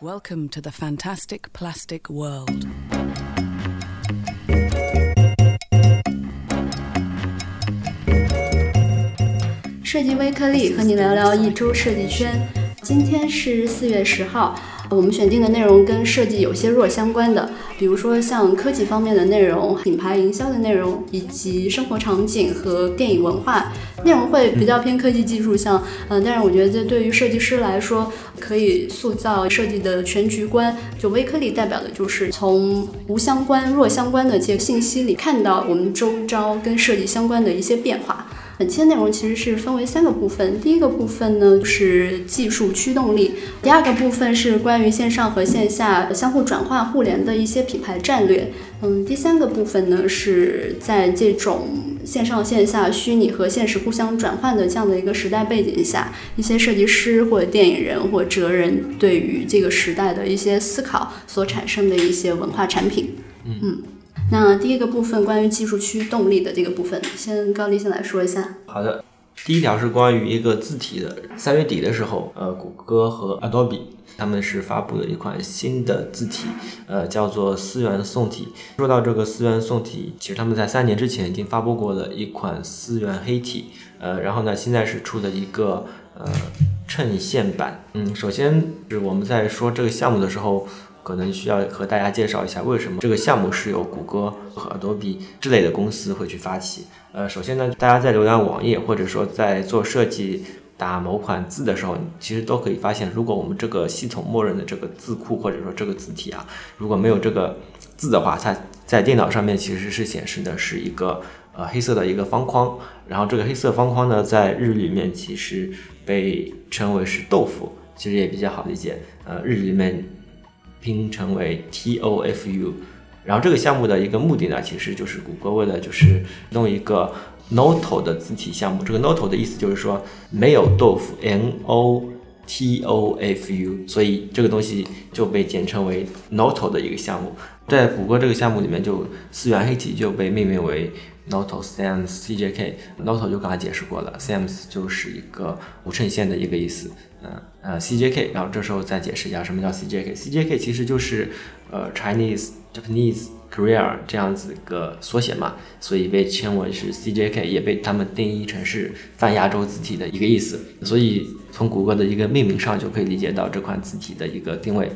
Welcome to the fantastic plastic world. 设计微颗粒和你聊聊一周设计圈。今天是四月十号，我们选定的内容跟设计有些弱相关的，比如说像科技方面的内容、品牌营销的内容，以及生活场景和电影文化内容会比较偏科技技术向。嗯，但是我觉得这对于设计师来说，可以塑造设计的全局观。就微颗粒代表的就是从无相关、弱相关的这些信息里，看到我们周遭跟设计相关的一些变化。本期的内容其实是分为三个部分，第一个部分呢是技术驱动力，第二个部分是关于线上和线下相互转化互联的一些品牌战略，嗯，第三个部分呢是在这种线上线下、虚拟和现实互相转换的这样的一个时代背景下，一些设计师或者电影人或哲人对于这个时代的一些思考所产生的一些文化产品，嗯。那第一个部分关于技术驱动力的这个部分，先高丽先来说一下。好的，第一条是关于一个字体的。三月底的时候，呃，谷歌和 Adobe 他们是发布了一款新的字体，呃，叫做思源宋体。说到这个思源宋体，其实他们在三年之前已经发布过了一款思源黑体，呃，然后呢，现在是出的一个呃衬线版。嗯，首先是我们在说这个项目的时候。可能需要和大家介绍一下，为什么这个项目是由谷歌和 Adobe 之类的公司会去发起。呃，首先呢，大家在浏览网页或者说在做设计打某款字的时候，其实都可以发现，如果我们这个系统默认的这个字库或者说这个字体啊，如果没有这个字的话，它在电脑上面其实是显示的是一个呃黑色的一个方框。然后这个黑色方框呢，在日语里面其实被称为是豆腐，其实也比较好理解。呃，日语里面。拼成为 T O F U，然后这个项目的一个目的呢，其实就是谷歌为了就是弄一个 Noto 的字体项目。这个 Noto 的意思就是说没有豆腐，N O T O F U，所以这个东西就被简称为 Noto 的一个项目。在谷歌这个项目里面，就四元黑体就被命名为 Noto Sans CJK。Noto 就刚才解释过了，Sans 就是一个无衬线的一个意思。嗯呃，CJK，然后这时候再解释一下什么叫 CJK。CJK 其实就是呃 Chinese Japanese Korea 这样子一个缩写嘛，所以被称为是 CJK，也被他们定义成是泛亚洲字体的一个意思。所以从谷歌的一个命名上就可以理解到这款字体的一个定位，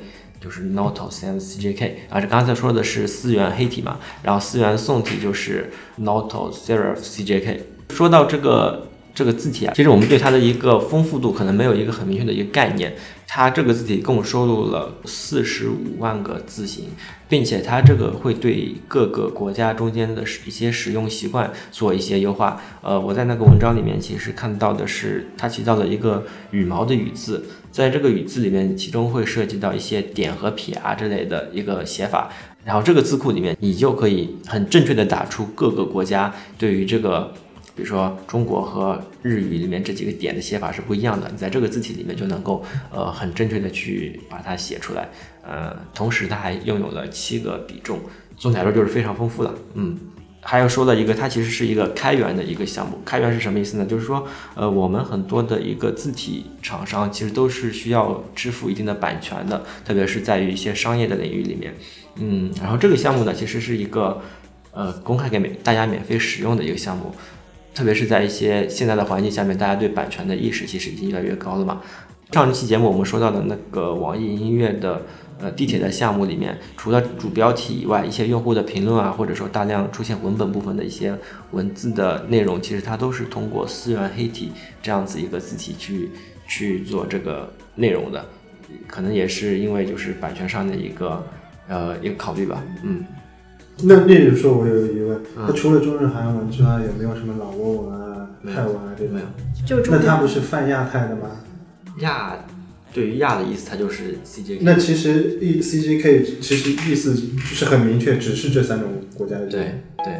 就是 notos and CJK。啊，这刚才说的是思源黑体嘛，然后思源宋体就是 Noto Serif CJK。说到这个。这个字体啊，其实我们对它的一个丰富度可能没有一个很明确的一个概念。它这个字体共收录了四十五万个字形，并且它这个会对各个国家中间的一些使用习惯做一些优化。呃，我在那个文章里面其实看到的是，它提到了一个羽毛的羽字，在这个羽字里面，其中会涉及到一些点和撇啊之类的一个写法。然后这个字库里面，你就可以很正确的打出各个国家对于这个。比如说中国和日语里面这几个点的写法是不一样的，你在这个字体里面就能够呃很正确的去把它写出来，呃，同时它还拥有了七个比重，总体来说就是非常丰富的。嗯，还要说的一个，它其实是一个开源的一个项目。开源是什么意思呢？就是说，呃，我们很多的一个字体厂商其实都是需要支付一定的版权的，特别是在于一些商业的领域里面。嗯，然后这个项目呢，其实是一个呃公开给免大家免费使用的一个项目。特别是在一些现在的环境下面，大家对版权的意识其实已经越来越高了嘛。上一期节目我们说到的那个网易音乐的呃地铁的项目里面，除了主标题以外，一些用户的评论啊，或者说大量出现文本部分的一些文字的内容，其实它都是通过思源黑体这样子一个字体去去做这个内容的，可能也是因为就是版权上的一个呃一个考虑吧，嗯。那例如说，我有疑问，它除了中日韩文之外，有没有什么老挝文啊、泰文啊这种？没有。就那它不是泛亚太的吗？亚，对于亚的意思，它就是 CJK。那其实 E CJK 其实意思就是很明确，只是这三种国家的。对对。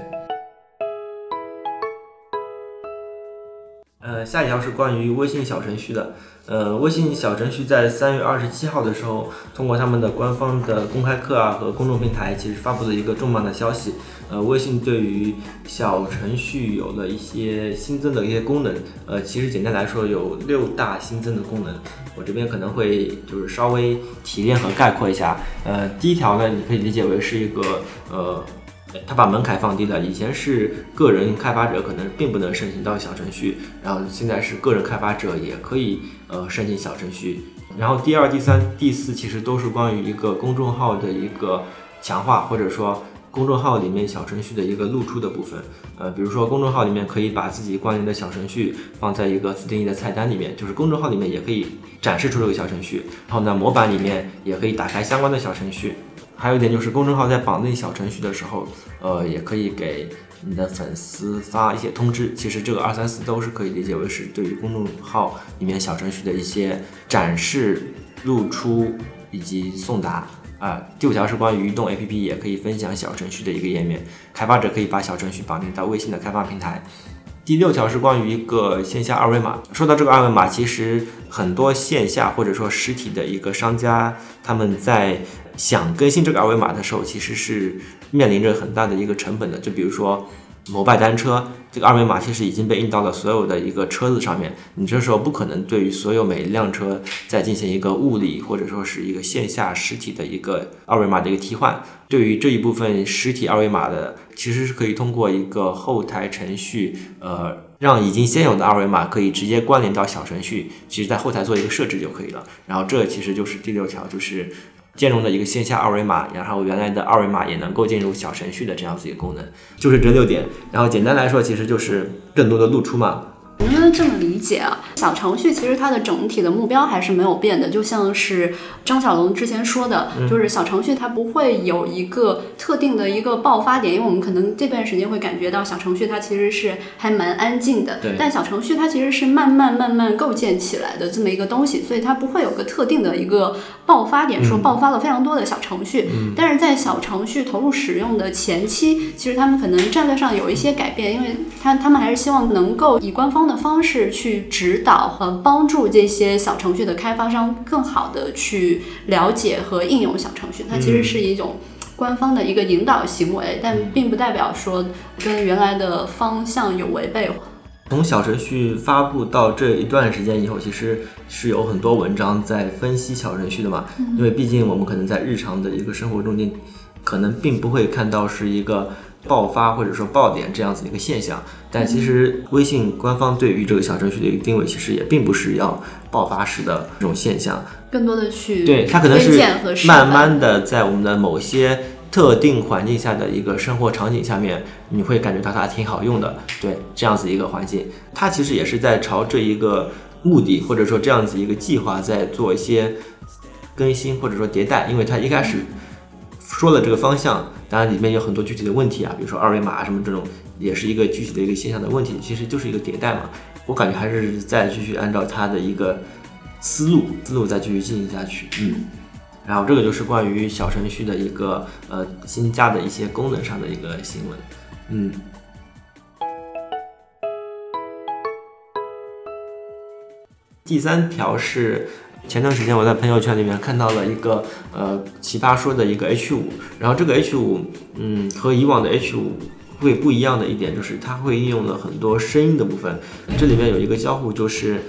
呃，下一条是关于微信小程序的。呃，微信小程序在三月二十七号的时候，通过他们的官方的公开课啊和公众平台，其实发布了一个重磅的消息。呃，微信对于小程序有了一些新增的一些功能。呃，其实简单来说有六大新增的功能，我这边可能会就是稍微提炼和概括一下。呃，第一条呢，你可以理解为是一个呃。它把门槛放低了，以前是个人开发者可能并不能申请到小程序，然后现在是个人开发者也可以呃申请小程序。然后第二、第三、第四其实都是关于一个公众号的一个强化，或者说公众号里面小程序的一个露出的部分。呃，比如说公众号里面可以把自己关联的小程序放在一个自定义的菜单里面，就是公众号里面也可以展示出这个小程序。然后呢，模板里面也可以打开相关的小程序。还有一点就是，公众号在绑定小程序的时候，呃，也可以给你的粉丝发一些通知。其实这个二三四都是可以理解为是对于公众号里面小程序的一些展示、露出以及送达啊。第五条是关于移动 APP 也可以分享小程序的一个页面，开发者可以把小程序绑定到微信的开发平台。第六条是关于一个线下二维码。说到这个二维码，其实很多线下或者说实体的一个商家，他们在想更新这个二维码的时候，其实是面临着很大的一个成本的。就比如说。摩拜单车这个二维码其实已经被印到了所有的一个车子上面，你这时候不可能对于所有每一辆车再进行一个物理或者说是一个线下实体的一个二维码的一个替换。对于这一部分实体二维码的，其实是可以通过一个后台程序，呃，让已经现有的二维码可以直接关联到小程序，其实在后台做一个设置就可以了。然后这其实就是第六条，就是。兼容的一个线下二维码，然后原来的二维码也能够进入小程序的这样子一个功能，就是这六点。然后简单来说，其实就是更多的露出嘛。能不能这么理解啊？小程序其实它的整体的目标还是没有变的，就像是张小龙之前说的，就是小程序它不会有一个特定的一个爆发点，因为我们可能这段时间会感觉到小程序它其实是还蛮安静的，但小程序它其实是慢慢慢慢构建起来的这么一个东西，所以它不会有个特定的一个爆发点，说爆发了非常多的小程序。但是在小程序投入使用的前期，其实他们可能战略上有一些改变，因为他他们还是希望能够以官方的。方式去指导和帮助这些小程序的开发商更好的去了解和应用小程序，它其实是一种官方的一个引导行为，但并不代表说跟原来的方向有违背。从小程序发布到这一段时间以后，其实是有很多文章在分析小程序的嘛，因为毕竟我们可能在日常的一个生活中间，可能并不会看到是一个。爆发或者说爆点这样子的一个现象，但其实微信官方对于这个小程序的一个定位，其实也并不是要爆发式的这种现象，更多的去对它可能是慢慢的在我们的某些特定环境下的一个生活场景下面，你会感觉到它挺好用的，对这样子一个环境，它其实也是在朝这一个目的或者说这样子一个计划在做一些更新或者说迭代，因为它一开始。说了这个方向，当然里面有很多具体的问题啊，比如说二维码什么这种，也是一个具体的一个现象的问题，其实就是一个迭代嘛。我感觉还是再继续按照它的一个思路，思路再继续进行下去。嗯，然后这个就是关于小程序的一个呃新加的一些功能上的一个新闻。嗯，第三条是。前段时间我在朋友圈里面看到了一个呃奇葩说的一个 H 五，然后这个 H 五，嗯，和以往的 H 五会不一样的一点就是它会应用了很多声音的部分。这里面有一个交互，就是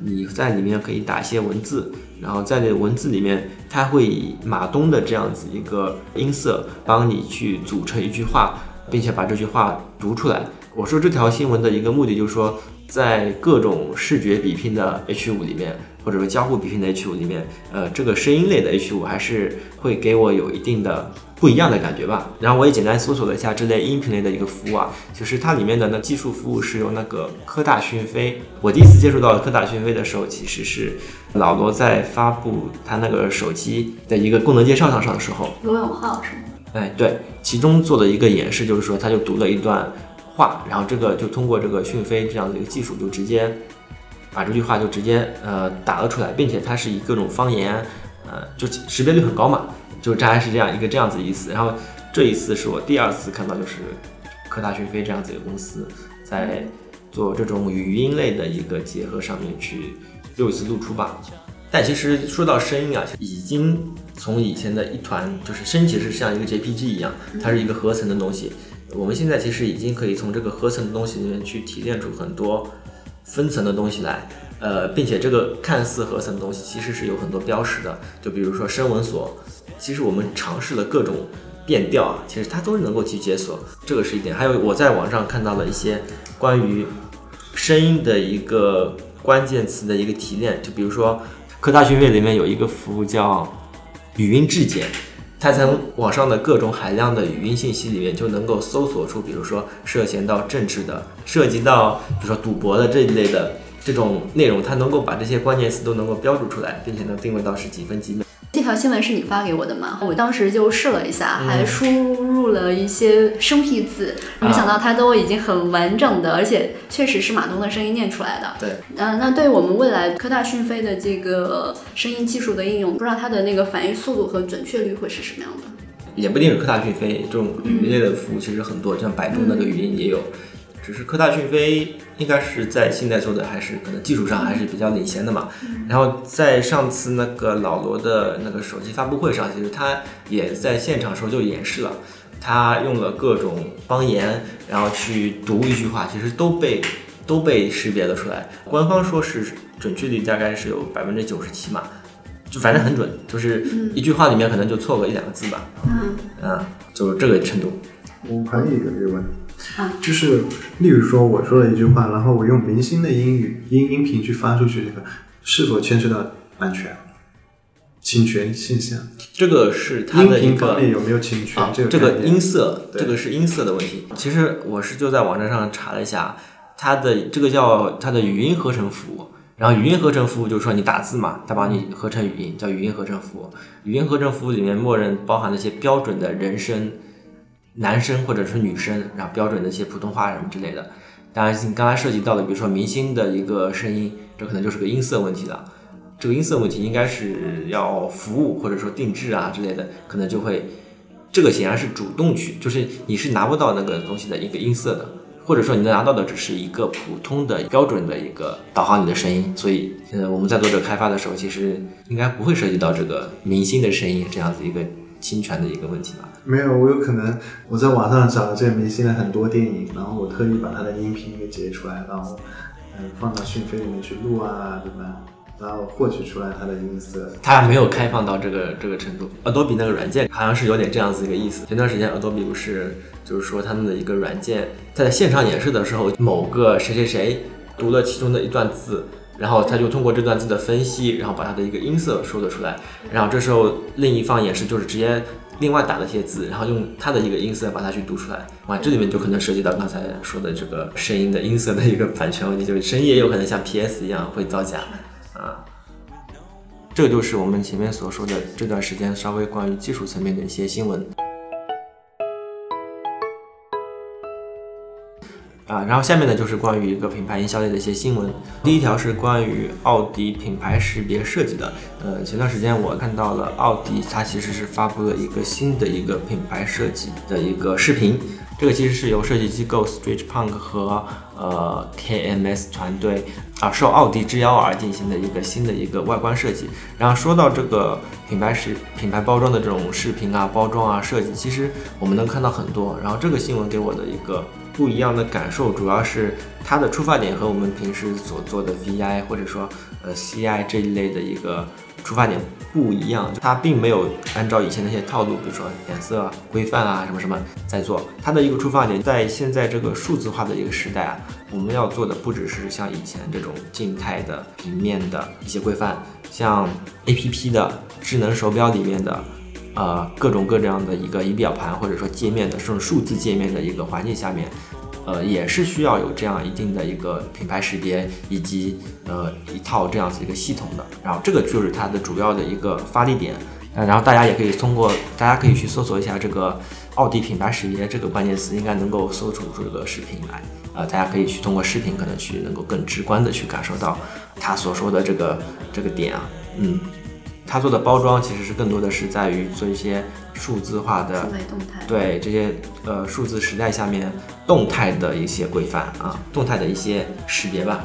你在里面可以打一些文字，然后在这文字里面，它会以马东的这样子一个音色帮你去组成一句话，并且把这句话读出来。我说这条新闻的一个目的就是说，在各种视觉比拼的 H 五里面。或者说交互比拼的 H 五里面，呃，这个声音类的 H 五还是会给我有一定的不一样的感觉吧。然后我也简单搜索了一下这类音频类的一个服务啊，就是它里面的那技术服务是由那个科大讯飞。我第一次接触到科大讯飞的时候，其实是老罗在发布他那个手机的一个功能介绍上上的时候，罗永浩是吗？哎，对，其中做了一个演示，就是说他就读了一段话，然后这个就通过这个讯飞这样的一个技术，就直接。把这句话就直接呃打了出来，并且它是以各种方言，呃，就识别率很高嘛，就大概是这样一个这样子意思。然后这一次是我第二次看到，就是科大讯飞这样子一个公司在做这种语音类的一个结合上面去又一次露出吧。但其实说到声音啊，已经从以前的一团，就是声其实像一个 JPG 一样，它是一个合成的东西。我们现在其实已经可以从这个合成的东西里面去提炼出很多分层的东西来，呃，并且这个看似合成的东西其实是有很多标识的。就比如说声纹锁，其实我们尝试了各种变调啊，其实它都是能够去解锁，这个是一点。还有我在网上看到了一些关于声音的一个关键词的一个提炼，就比如说。科大讯飞里面有一个服务叫语音质检，它从网上的各种海量的语音信息里面就能够搜索出，比如说涉嫌到政治的、涉及到比如说赌博的这一类的这种内容，它能够把这些关键词都能够标注出来，并且能定位到是几分几秒。这条新闻是你发给我的吗？我当时就试了一下，还输入了一些生僻字，没想到它都已经很完整的，而且确实是马东的声音念出来的。对，嗯，那对我们未来科大讯飞的这个声音技术的应用，不知道它的那个反应速度和准确率会是什么样的？也不一定是科大讯飞这种语音类的服务，其实很多，像百度那个语音也有。只是科大讯飞应该是在现在做的还是可能技术上还是比较领先的嘛。然后在上次那个老罗的那个手机发布会上，其实他也在现场时候就演示了，他用了各种方言，然后去读一句话，其实都被都被识别了出来。官方说是准确率大概是有百分之九十七嘛，就反正很准，就是一句话里面可能就错个一两个字吧。嗯，啊，就是这个程度。我还有一个疑问。啊，就是，例如说我说了一句话，然后我用明星的英语音音频去发出去，这个是否牵涉到版权、侵权现象？这个是它的一个有没有侵权？这个这个音色，这个是音色的问题。其实我是就在网站上查了一下，它的这个叫它的语音合成服务。然后语音合成服务就是说你打字嘛，它帮你合成语音，叫语音合成服务。语音合成服务里面默认包含了一些标准的人声。男生或者是女生，然后标准的一些普通话什么之类的。当然，你刚才涉及到的，比如说明星的一个声音，这可能就是个音色问题了。这个音色问题应该是要服务或者说定制啊之类的，可能就会，这个显然是主动去，就是你是拿不到那个东西的一个音色的，或者说你能拿到的只是一个普通的标准的一个导航你的声音。所以，呃，我们在做这个开发的时候，其实应该不会涉及到这个明星的声音这样子一个。侵权的一个问题吧？没有，我有可能我在网上找了这个明星的很多电影，然后我特意把他的音频给截出来，然后嗯放到讯飞里面去录啊，对吧？然后获取出来它的音色。它还没有开放到这个这个程度。Adobe 那个软件好像是有点这样子一个意思。前段时间 Adobe 不是就是说他们的一个软件在现场演示的时候，某个谁谁谁读了其中的一段字。然后他就通过这段字的分析，然后把它的一个音色说了出来。然后这时候另一方演示就是直接另外打了些字，然后用他的一个音色把它去读出来。哇，这里面就可能涉及到刚才说的这个声音的音色的一个版权问题，就是声音也有可能像 PS 一样会造假。这就是我们前面所说的这段时间稍微关于技术层面的一些新闻。啊，然后下面呢就是关于一个品牌营销类的一些新闻。第一条是关于奥迪品牌识别设计的。呃，前段时间我看到了奥迪，它其实是发布了一个新的一个品牌设计的一个视频。这个其实是由设计机构 Stretch Punk 和呃 KMS 团队啊，受奥迪之邀而进行的一个新的一个外观设计。然后说到这个品牌视品牌包装的这种视频啊、包装啊设计，其实我们能看到很多。然后这个新闻给我的一个。不一样的感受，主要是它的出发点和我们平时所做的 VI 或者说呃 CI 这一类的一个出发点不一样，它并没有按照以前那些套路，比如说颜色啊规范啊什么什么在做。它的一个出发点，在现在这个数字化的一个时代啊，我们要做的不只是像以前这种静态的平面的一些规范，像 APP 的智能手表里面的。呃，各种各样的一个仪表盘或者说界面的这种数字界面的一个环境下面，呃，也是需要有这样一定的一个品牌识别以及呃一套这样子一个系统的。然后这个就是它的主要的一个发力点。呃，然后大家也可以通过，大家可以去搜索一下这个奥迪品牌识别这个关键词，应该能够搜出这个视频来。呃，大家可以去通过视频可能去能够更直观的去感受到他所说的这个这个点啊，嗯。它做的包装其实是更多的是在于做一些数字化的。对这些呃数字时代下面动态的一些规范啊，动态的一些识别吧。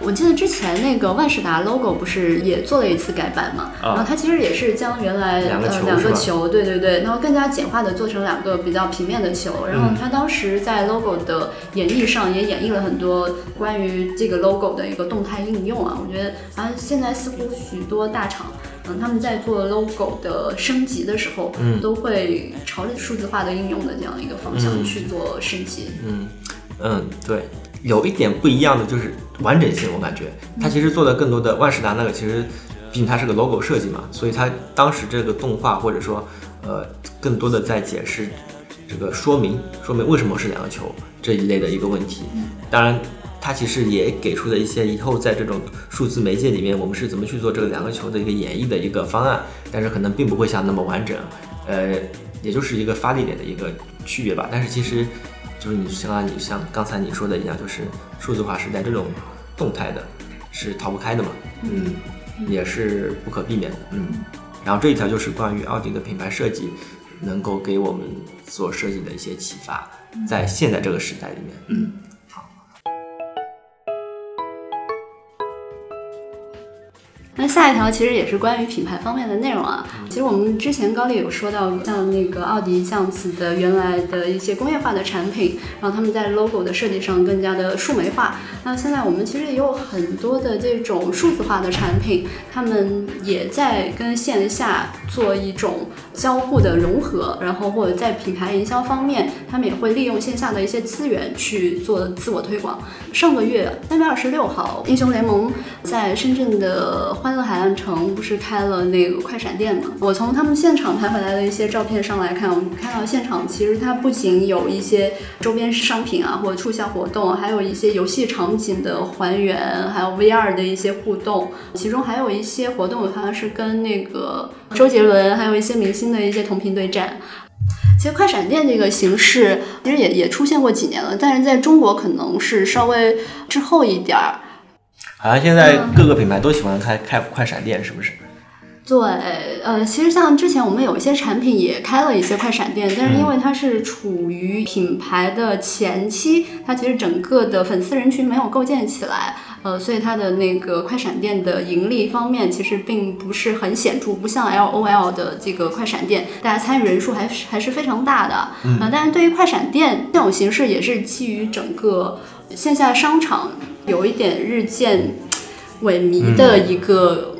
我记得之前那个万事达 logo 不是也做了一次改版嘛？啊然后它其实也是将原来两个呃两球对对对，然后更加简化的做成两个比较平面的球。然后嗯它当时在 logo 的演绎上也演绎了很多关于这个 logo 的一个动态应用啊。我觉得好像现在似乎许多大厂。嗯，他们在做 logo 的升级的时候，嗯都会朝着数字化的应用的这样一个方向嗯去做升级。嗯嗯，对，有一点不一样的就是完整性，我感觉它其实做的更多的万事达那个其实，毕竟它是个 logo 设计嘛，所以它当时这个动画或者说呃更多的在解释这个说明说明为什么是两个球这一类的一个问题。当然，它其实也给出了一些以后在这种数字媒介里面我们是怎么去做这个两个球的一个演绎的一个方案，但是可能并不会像那么完整，呃，也就是一个发力点的一个区别吧。但是其实就是你相当于你像刚才你说的一样，就是数字化时代这种动态的是逃不开的嘛，嗯，也是不可避免的，嗯。然后这一条就是关于奥迪的品牌设计能够给我们所设计的一些启发，在现在这个时代里面，嗯。那下一条其实也是关于品牌方面的内容啊。其实我们之前高丽有说到，像那个奥迪这样子的原来的一些工业化的产品，然后他们在 logo 的设计上更加的数媒化。那现在我们其实也有很多的这种数字化的产品，他们也在跟线下做一种交互的融合，然后或者在品牌营销方面，他们也会利用线下的一些资源去做自我推广。上个月三月二十六号，英雄联盟在深圳的欢乐海岸城不是开了那个快闪店吗？我从他们现场拍回来的一些照片上来看，我们看到现场其实它不仅有一些周边商品啊或者促销活动，还有一些游戏场景的还原，还有 VR 的一些互动，其中还有一些活动好像是跟那个周杰伦还有一些明星的一些同屏对战。其实快闪店这个形式其实也也出现过几年了，但是在中国可能是稍微滞后一点儿。好像现在各个品牌都喜欢开开快闪店，是不是？对，呃，其实像之前我们有一些产品也开了一些快闪店，但是因为它是处于品牌的前期，它其实整个的粉丝人群没有构建起来，呃，所以它的那个快闪店的盈利方面其实并不是很显著，不像 LOL 的这个快闪店，大家参与人数还是还是非常大的。嗯、呃，但是对于快闪店这种形式，也是基于整个线下商场有一点日渐萎靡的一个。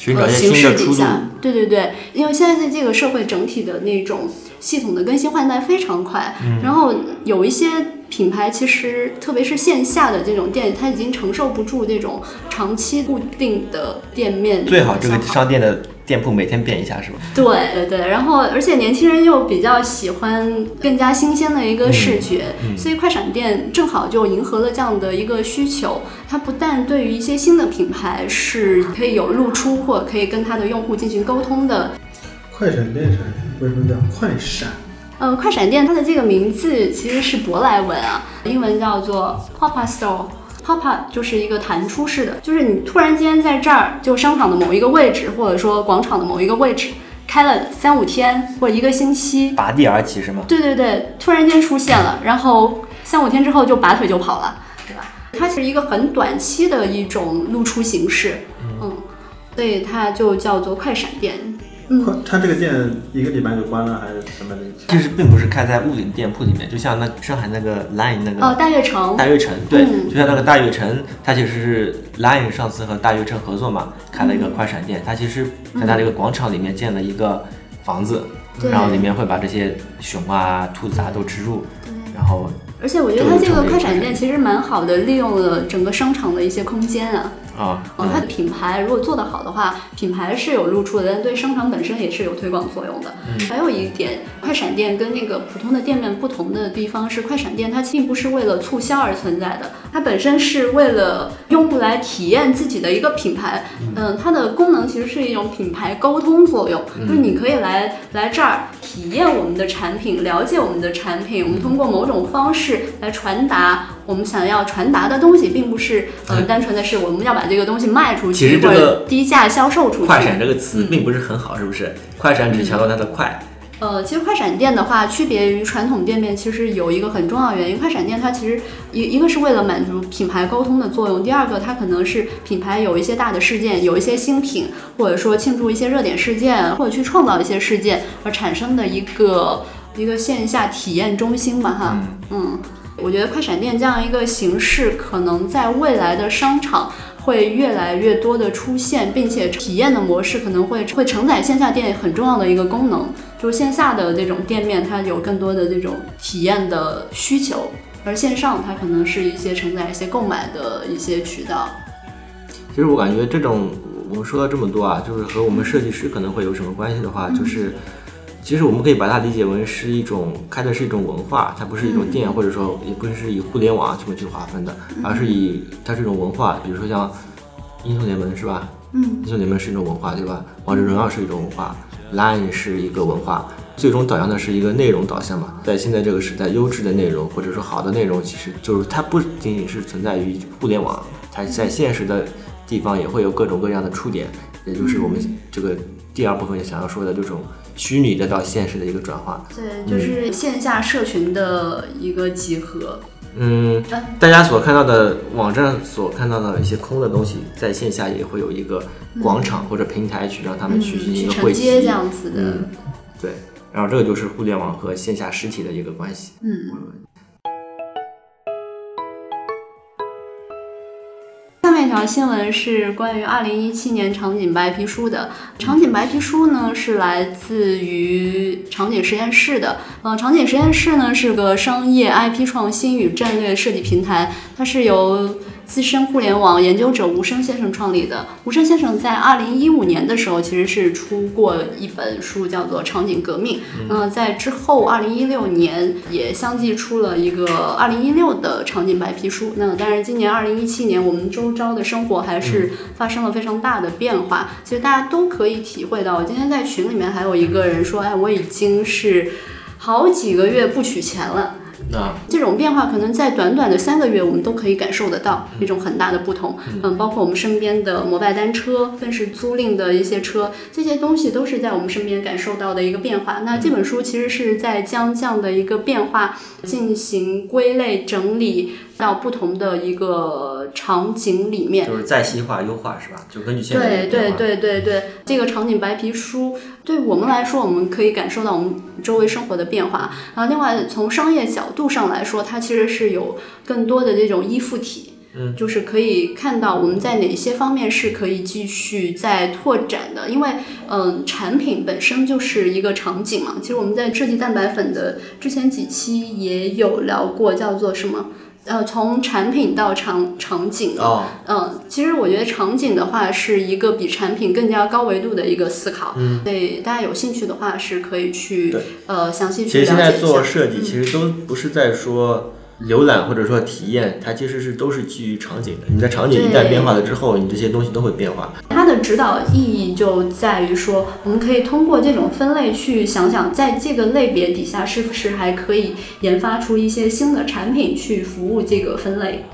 形新的出路。式底下，对对对，因为现在在这个社会整体的那种系统的更新换代非常快，嗯然后有一些品牌其实特别是线下的这种店，它已经承受不住这种长期固定的店面最好这个商店的店铺每天变一下，是吧？对对对，然后而且年轻人又比较喜欢更加新鲜的一个视觉，所以快闪店正好就迎合了这样的一个需求。它不但对于一些新的品牌是可以有露出，或者可以跟它的用户进行沟通的。快闪电闪为什么叫快闪？呃，快闪店它的这个名字其实是舶来文啊，英文叫做 pop up store。Pop up 就是一个弹出式的，就是你突然间在这儿，就商场的某一个位置，或者说广场的某一个位置，开了三五天或者一个星期，拔地而起是吗？对对对，突然间出现了，然后三五天之后就拔腿就跑了，对吧？它是一个很短期的一种露出形式，嗯，所以它就叫做快闪店。快，它这个店一个礼拜就关了，还是什么？的？其实并不是开在物理店铺里面，就像那上海那个 Line 那个哦，大悦城，大悦城，对，嗯。就像那个大悦城，它其实是 Line 上次和大悦城合作嘛，开了一个快闪店，它其实在它这个广场里面建了一个房子，对。然后里面会把这些熊啊、兔子啊都植入，然后而且我觉得它这个快闪店其实蛮好的，利用了整个商场的一些空间啊。啊，嗯，它的品牌如果做得好的话，品牌是有露出的，但对商场本身也是有推广作用的。还有一点，快闪店跟那个普通的店面不同的地方是，快闪店它并不是为了促销而存在的，它本身是为了用户来体验自己的一个品牌。嗯，它的功能其实是一种品牌沟通作用，就是你可以来来这儿体验我们的产品，了解我们的产品，我们通过某种方式来传达。我们想要传达的东西，并不是呃单纯的是我们要把这个东西卖出去，或者低价销售出去。快闪这个词并不是很好，是不是？快闪只强调它的快。呃，其实快闪店的话，区别于传统店面，其实有一个很重要原因。快闪店它其实一一个是为了满足品牌沟通的作用，第二个它可能是品牌有一些大的事件，有一些新品，或者说庆祝一些热点事件，或者去创造一些事件而产生的一个一个线下体验中心吧，哈，嗯，我觉得快闪店这样一个形式，可能在未来的商场。会越来越多的出现，并且体验的模式可能会会承载线下店很重要的一个功能，就是线下的这种店面它有更多的这种体验的需求，而线上它可能是一些承载一些购买的一些渠道。其实我感觉这种我们说了这么多啊，就是和我们设计师可能会有什么关系的话，就是。其实我们可以把它理解为是一种开的是一种文化，它不是一种店，或者说也不是以互联网这么去划分的，而是以它是一种文化。比如说像英雄联盟是吧？嗯，英雄联盟是一种文化，对吧？王者荣耀是一种文化，Line 是一个文化，最终导向的是一个内容导向嘛。在现在这个时代，优质的内容或者说好的内容，其实就是它不仅仅是存在于互联网，它在现实的地方也会有各种各样的触点，也就是我们这个第二部分想要说的这种。虚拟的到现实的一个转化，对，就是线下社群的一个集合。嗯，大家所看到的网站所看到的一些空的东西，在线下也会有一个广场或者平台去让他们去进行一个汇集，这样子的。对，然后这个就是互联网和线下实体的一个关系。嗯。条新闻是关于二零一七年场景白皮书的。场景白皮书呢是来自于场景实验室的。呃，场景实验室呢是个商业 IP 创新与战略设计平台，它是由。资深互联网研究者吴声先生创立的。吴声先生在二零一五年的时候，其实是出过一本书，叫做《场景革命》。嗯，在之后二零一六年也相继出了一个二零一六的场景白皮书。那但是今年二零一七年，我们周遭的生活还是发生了非常大的变化。其实大家都可以体会到。我今天在群里面还有一个人说：“哎，我已经是好几个月不取钱了。”那这种变化可能在短短的三个月，我们都可以感受得到一种很大的不同。嗯，包括我们身边的摩拜单车、分时租赁的一些车，这些东西都是在我们身边感受到的一个变化。那这本书其实是在将这样的一个变化进行归类整理。到不同的一个场景里面，就是再细化优化是吧？就根据现在对对对对对，这个场景白皮书对我们来说，我们可以感受到我们周围生活的变化。然后另外从商业角度上来说，它其实是有更多的这种依附体，嗯，就是可以看到我们在哪些方面是可以继续再拓展的。因为嗯，产品本身就是一个场景嘛。其实我们在设计蛋白粉的之前几期也有聊过，叫做什么？呃，从产品到场场景，嗯，其实我觉得场景的话是一个比产品更加高维度的一个思考。嗯，对，大家有兴趣的话是可以去呃详细去了解一下。其实现在做设计，其实都不是在说。浏览或者说体验，它其实是都是基于场景的。你在场景一旦变化了之后，你这些东西都会变化。的指导意义就在于说，我们可以通过这种分类去想想，在这个类别底下是不是还可以研发出一些新的产品去服务这个分类。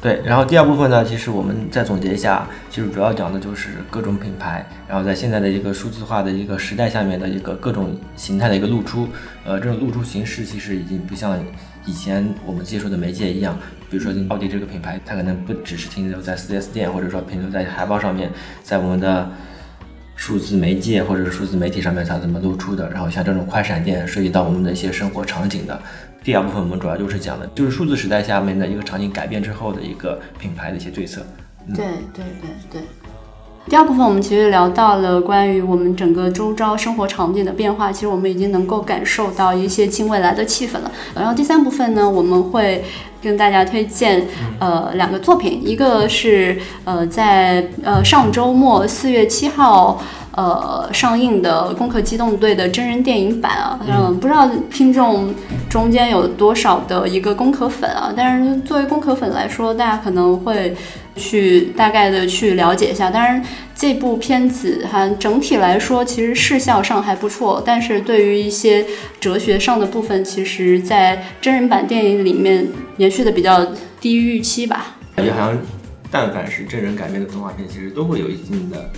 对，然后第二部分呢，其实我们再总结一下，其实主要讲的就是各种品牌，然后在现在的一个数字化的一个时代下面的一个各种形态的一个露出。呃，这种露出形式其实已经不像。以前我们接触的媒介一样，比如说奥迪这个品牌，它可能不只是停留在 4S 店，或者说停留在海报上面，在我们的数字媒介或者是数字媒体上面它怎么露出的。然后像这种快闪店，涉及到我们的一些生活场景的。第二部分我们主要就是讲的，就是数字时代下面的一个场景改变之后的一个品牌的一些对策。嗯对对对对。第二部分我们其实聊到了关于我们整个周遭生活场景的变化，其实我们已经能够感受到一些近未来的气氛了。然后第三部分呢，我们会跟大家推荐呃两个作品，一个是呃在呃上周末四月七号呃上映的《攻壳机动队》的真人电影版啊，嗯，不知道听众中间有多少的一个攻壳粉啊，但是作为攻壳粉来说，大家可能会。去大概的去了解一下，当然这部片子哈整体来说其实视效上还不错，但是对于一些哲学上的部分，其实在真人版电影里面延续的比较低于预期吧。感觉好像，但凡是真人改编的动画片，其实都会有一定的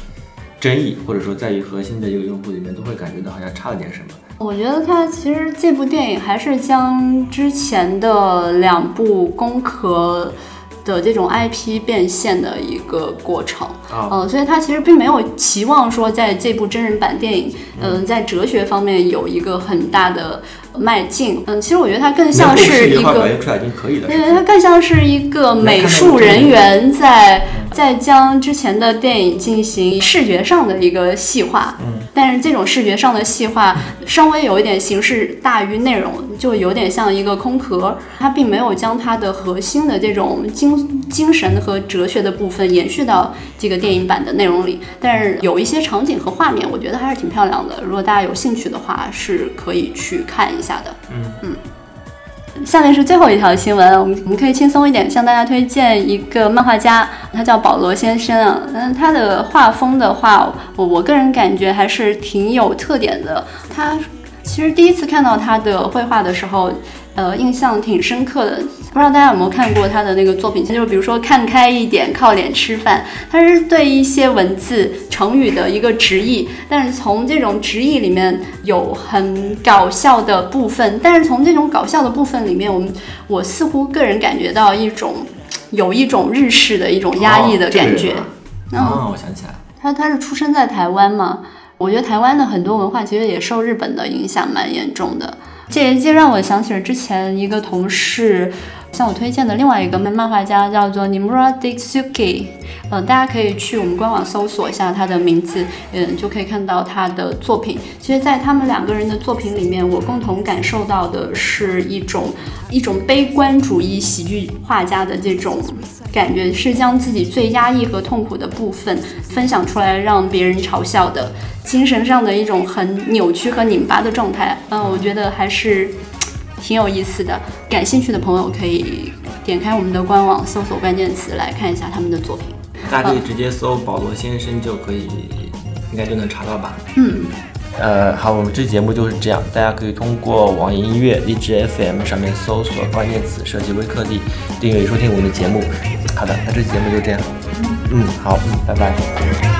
争议，或者说在于核心的一个用户里面，都会感觉到好像差了点什么。我觉得它其实这部电影还是将之前的两部《攻壳》的这种 IP 变现的一个过程。嗯，所以它其实并没有期望说在这部真人版电影，嗯，在哲学方面有一个很大的。迈进，嗯，其实我觉得它更像是一个，对，它更像是一个美术人员在在将之前的电影进行视觉上的一个细化，嗯，但是这种视觉上的细化稍微有一点形式大于内容，就有点像一个空壳，它并没有将它的核心的这种精精神和哲学的部分延续到这个电影版的内容里，但是有一些场景和画面，我觉得还是挺漂亮的。如果大家有兴趣的话，是可以去看一。下的，嗯嗯，下面是最后一条新闻，我们我们可以轻松一点，向大家推荐一个漫画家，他叫保罗先生啊，嗯，他的画风的话，我我个人感觉还是挺有特点的。他其实第一次看到他的绘画的时候。呃，印象挺深刻的，不知道大家有没有看过他的那个作品？就是比如说“看开一点，靠脸吃饭”，他是对一些文字成语的一个直译，但是从这种直译里面有很搞笑的部分，但是从这种搞笑的部分里面，我们我似乎个人感觉到一种有一种日式的一种压抑的感觉。哦，我想起来，他他是出生在台湾嘛？我觉得台湾的很多文化其实也受日本的影响蛮严重的。这这让我想起了之前一个同事向我推荐的另外一个漫画家，叫做 Nimura Disuki。嗯，大家可以去我们官网搜索一下他的名字，嗯，就可以看到他的作品。其实，在他们两个人的作品里面，我共同感受到的是一种一种悲观主义喜剧画家的这种感觉，是将自己最压抑和痛苦的部分分享出来，让别人嘲笑的。精神上的一种很扭曲和拧巴的状态，嗯，我觉得还是挺有意思的。感兴趣的朋友可以点开我们的官网，搜索关键词来看一下他们的作品。大家可以直接搜保罗先生就可以，应该就能查到吧？嗯。呃，好，我们这节目就是这样，大家可以通过网易音乐、荔枝 FM 上面搜索关键词“设计微课题”，订阅收听我们的节目。好的，那这期节目就这样。嗯，好，嗯，拜拜。